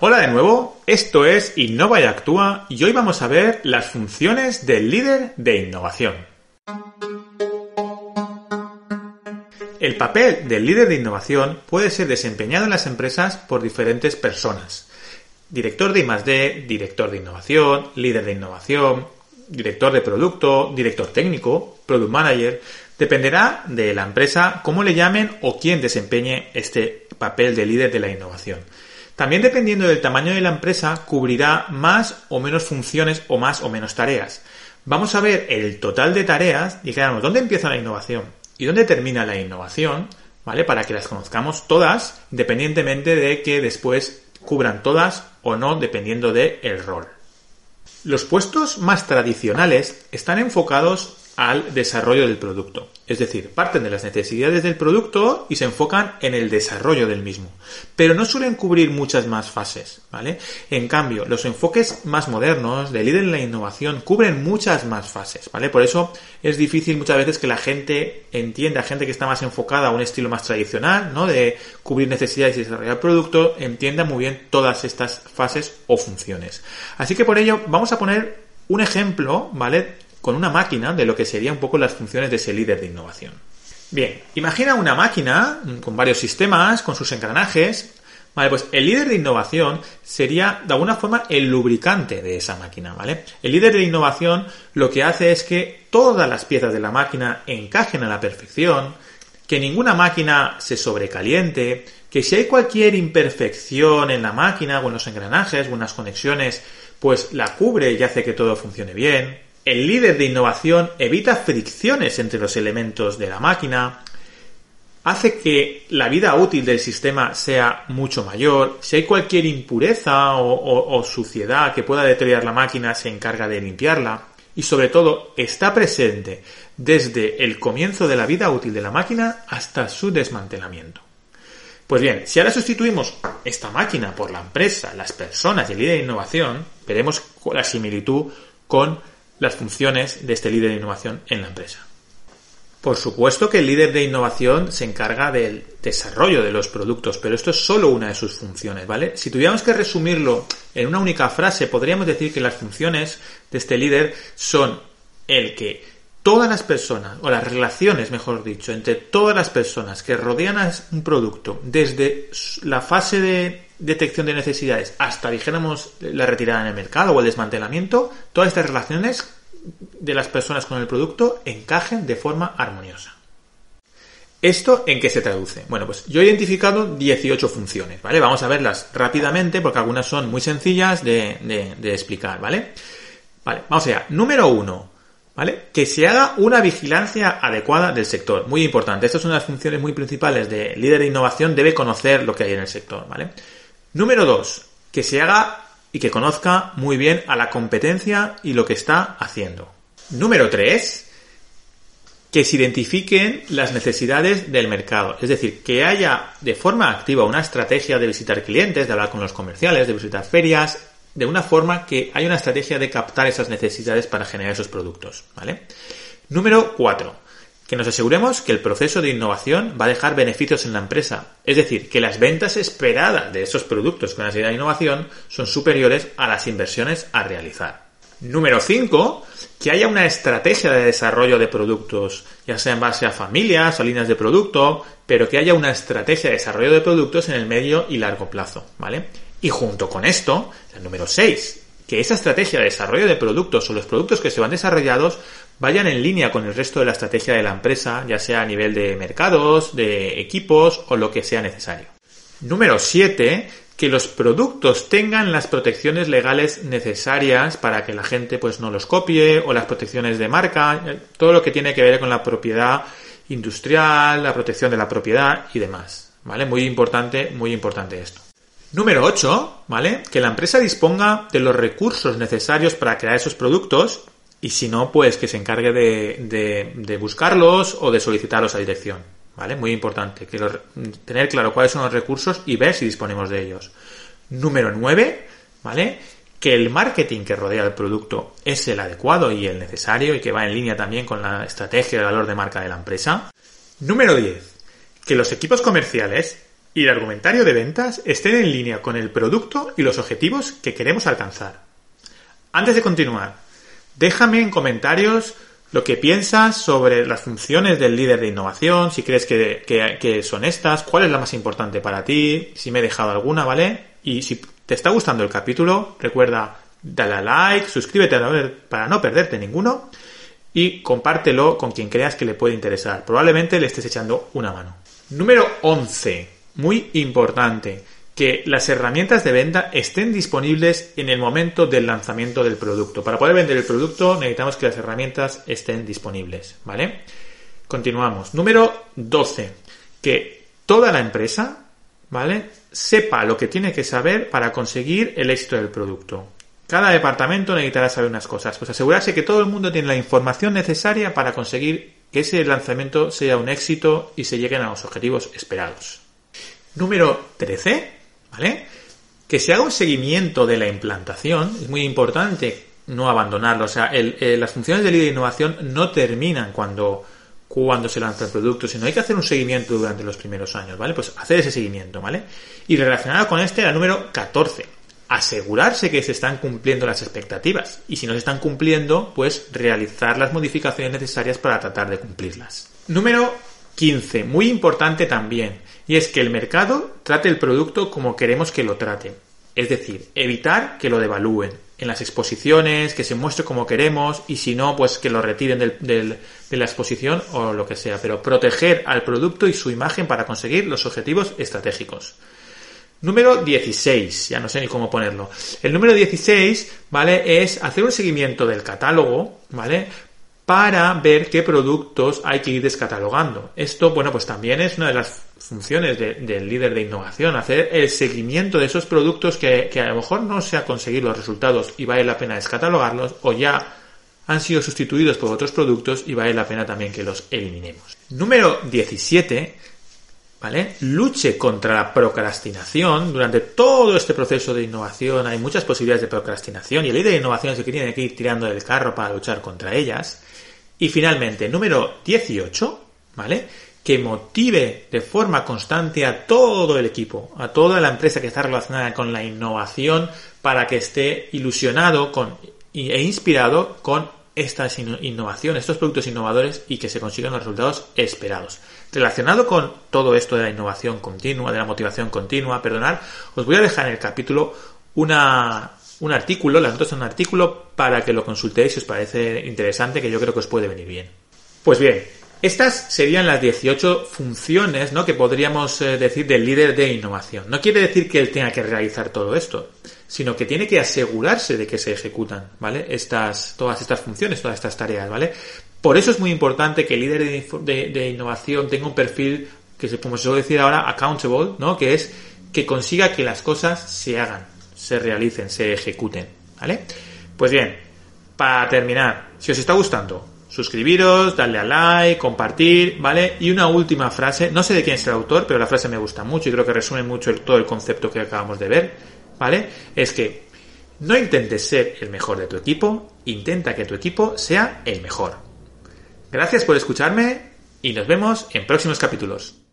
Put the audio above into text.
Hola de nuevo, esto es Innova y Actúa y hoy vamos a ver las funciones del líder de innovación. El papel del líder de innovación puede ser desempeñado en las empresas por diferentes personas. Director de I+D, director de innovación, líder de innovación, director de producto, director técnico, product manager, dependerá de la empresa cómo le llamen o quién desempeñe este papel de líder de la innovación. También dependiendo del tamaño de la empresa, cubrirá más o menos funciones o más o menos tareas. Vamos a ver el total de tareas y claro, dónde empieza la innovación y dónde termina la innovación, ¿vale? Para que las conozcamos todas, independientemente de que después cubran todas o no, dependiendo del el rol. Los puestos más tradicionales están enfocados al desarrollo del producto. Es decir, parten de las necesidades del producto y se enfocan en el desarrollo del mismo. Pero no suelen cubrir muchas más fases, ¿vale? En cambio, los enfoques más modernos de líder en la innovación cubren muchas más fases, ¿vale? Por eso es difícil muchas veces que la gente entienda, gente que está más enfocada a un estilo más tradicional, ¿no? De cubrir necesidades y desarrollar producto, entienda muy bien todas estas fases o funciones. Así que por ello vamos a poner un ejemplo, ¿vale? Con una máquina de lo que serían un poco las funciones de ese líder de innovación. Bien, imagina una máquina con varios sistemas, con sus engranajes. Vale, pues el líder de innovación sería de alguna forma el lubricante de esa máquina, ¿vale? El líder de innovación lo que hace es que todas las piezas de la máquina encajen a la perfección, que ninguna máquina se sobrecaliente, que si hay cualquier imperfección en la máquina o en los engranajes o en las conexiones, pues la cubre y hace que todo funcione bien, el líder de innovación evita fricciones entre los elementos de la máquina, hace que la vida útil del sistema sea mucho mayor. Si hay cualquier impureza o, suciedad que pueda deteriorar la máquina, se encarga de limpiarla. Y sobre todo, está presente desde el comienzo de la vida útil de la máquina hasta su desmantelamiento. Pues bien, si ahora sustituimos esta máquina por la empresa, las personas y el líder de innovación, veremos la similitud con las funciones de este líder de innovación en la empresa. Por supuesto que el líder de innovación se encarga del desarrollo de los productos, pero esto es solo una de sus funciones, ¿vale? Si tuviéramos que resumirlo en una única frase, podríamos decir que las funciones de este líder son el que todas las personas, o las relaciones, mejor dicho, entre todas las personas que rodean a un producto, desde la fase de detección de necesidades hasta, dijéramos, la retirada en el mercado o el desmantelamiento, todas estas relaciones de las personas con el producto encajen de forma armoniosa. ¿Esto en qué se traduce? Bueno, pues yo he identificado 18 funciones, ¿vale? Vamos a verlas rápidamente porque algunas son muy sencillas de, explicar, ¿vale? Vale, vamos allá. Número 1. ¿Vale? Que se haga una vigilancia adecuada del sector. Muy importante. Estas son las funciones muy principales de líder de innovación. Debe conocer lo que hay en el sector, ¿vale? Número dos, que se haga y que conozca muy bien a la competencia y lo que está haciendo. Número tres, que se identifiquen las necesidades del mercado. Es decir, que haya de forma activa una estrategia de visitar clientes, de hablar con los comerciales, de visitar ferias, de una forma que haya una estrategia de captar esas necesidades para generar esos productos. ¿Vale? Número cuatro, que nos aseguremos que el proceso de innovación va a dejar beneficios en la empresa. Es decir, que las ventas esperadas de esos productos con la de innovación son superiores a las inversiones a realizar. Número 5, que haya una estrategia de desarrollo de productos, ya sea en base a familias o líneas de producto, pero que haya una estrategia de desarrollo de productos en el medio y largo plazo, ¿vale? Y junto con esto, el número 6, que esa estrategia de desarrollo de productos o los productos que se van desarrollados vayan en línea con el resto de la estrategia de la empresa, ya sea a nivel de mercados, de equipos o lo que sea necesario. Número 7. Que los productos tengan las protecciones legales necesarias para que la gente pues no los copie o las protecciones de marca, todo lo que tiene que ver con la propiedad industrial, la protección de la propiedad y demás. ¿Vale? Muy importante, muy importante esto. Número 8, ¿vale? Que la empresa disponga de los recursos necesarios para crear esos productos y si no, pues que se encargue de, buscarlos o de solicitarlos a dirección. ¿Vale? Muy importante. Que tener claro cuáles son los recursos y ver si disponemos de ellos. Número 9, ¿vale? Que el marketing que rodea el producto es el adecuado y el necesario y que va en línea también con la estrategia de valor de marca de la empresa. Número 10. Que los equipos comerciales y el argumentario de ventas estén en línea con el producto y los objetivos que queremos alcanzar. Antes de continuar, déjame en comentarios lo que piensas sobre las funciones del líder de innovación, si crees que, son estas, cuál es la más importante para ti, si me he dejado alguna, ¿vale? Y si te está gustando el capítulo, recuerda dale a like, suscríbete para no perderte ninguno y compártelo con quien creas que le puede interesar. Probablemente le estés echando una mano. Número 11. Muy importante que las herramientas de venta estén disponibles en el momento del lanzamiento del producto. Para poder vender el producto necesitamos que las herramientas estén disponibles, ¿vale? Continuamos. Número 12. Que toda la empresa, ¿vale? Sepa lo que tiene que saber para conseguir el éxito del producto. Cada departamento necesitará saber unas cosas. Pues asegurarse que todo el mundo tiene la información necesaria para conseguir que ese lanzamiento sea un éxito y se lleguen a los objetivos esperados. Número 13 ¿vale? Que se haga un seguimiento de la implantación, es muy importante no abandonarlo. O sea, las funciones de líder de innovación no terminan cuando, cuando se lanza el producto, sino hay que hacer un seguimiento durante los primeros años, ¿vale? Pues hacer ese seguimiento, ¿vale? Y relacionado con este, el número 14. Asegurarse que se están cumpliendo las expectativas. Y si no se están cumpliendo, pues realizar las modificaciones necesarias para tratar de cumplirlas. Número 15. Muy importante también y es que el mercado trate el producto como queremos que lo trate. Es decir, evitar que lo devalúen en las exposiciones, que se muestre como queremos y si no, pues que lo retiren de la exposición o lo que sea. Pero proteger al producto y su imagen para conseguir los objetivos estratégicos. Número 16, ya no sé ni cómo ponerlo. El número 16, ¿vale? Es hacer un seguimiento del catálogo, ¿vale? Para ver qué productos hay que ir descatalogando. Esto, bueno, pues también es una de las funciones del líder de innovación, hacer el seguimiento de esos productos que, a lo mejor no se ha conseguido los resultados y vale la pena descatalogarlos o ya han sido sustituidos por otros productos y vale la pena también que los eliminemos. Número 17, ¿vale? Luche contra la procrastinación. Durante todo este proceso de innovación hay muchas posibilidades de procrastinación y el líder de innovación es que tiene que ir tirando del carro para luchar contra ellas. Y finalmente, número 18, ¿vale? Que motive de forma constante a todo el equipo, a toda la empresa que está relacionada con la innovación para que esté ilusionado con, e inspirado con estas innovaciones, estos productos innovadores y que se consigan los resultados esperados. Relacionado con todo esto de la innovación continua, de la motivación continua, perdonad, os voy a dejar en el capítulo una, un artículo, las notas son un artículo para que lo consultéis si os parece interesante, que yo creo que os puede venir bien. Pues bien, estas serían las 18 funciones ¿no? que podríamos eh, decir del líder de innovación. No quiere decir que él tenga que realizar todo esto, sino que tiene que asegurarse de que se ejecutan, ¿vale? Estas, todas estas funciones, todas estas tareas, ¿vale? Por eso es muy importante que el líder de, innovación tenga un perfil que como se suele decir ahora, accountable, ¿no? Que es que consiga que las cosas se hagan, se realicen, se ejecuten, ¿vale? Pues bien, para terminar, si os está gustando, suscribiros, darle a like, compartir, ¿vale? Y una última frase, no sé de quién es el autor, pero la frase me gusta mucho y creo que resume mucho todo el concepto que acabamos de ver, ¿vale? Es que no intentes ser el mejor de tu equipo, intenta que tu equipo sea el mejor. Gracias por escucharme y nos vemos en próximos capítulos.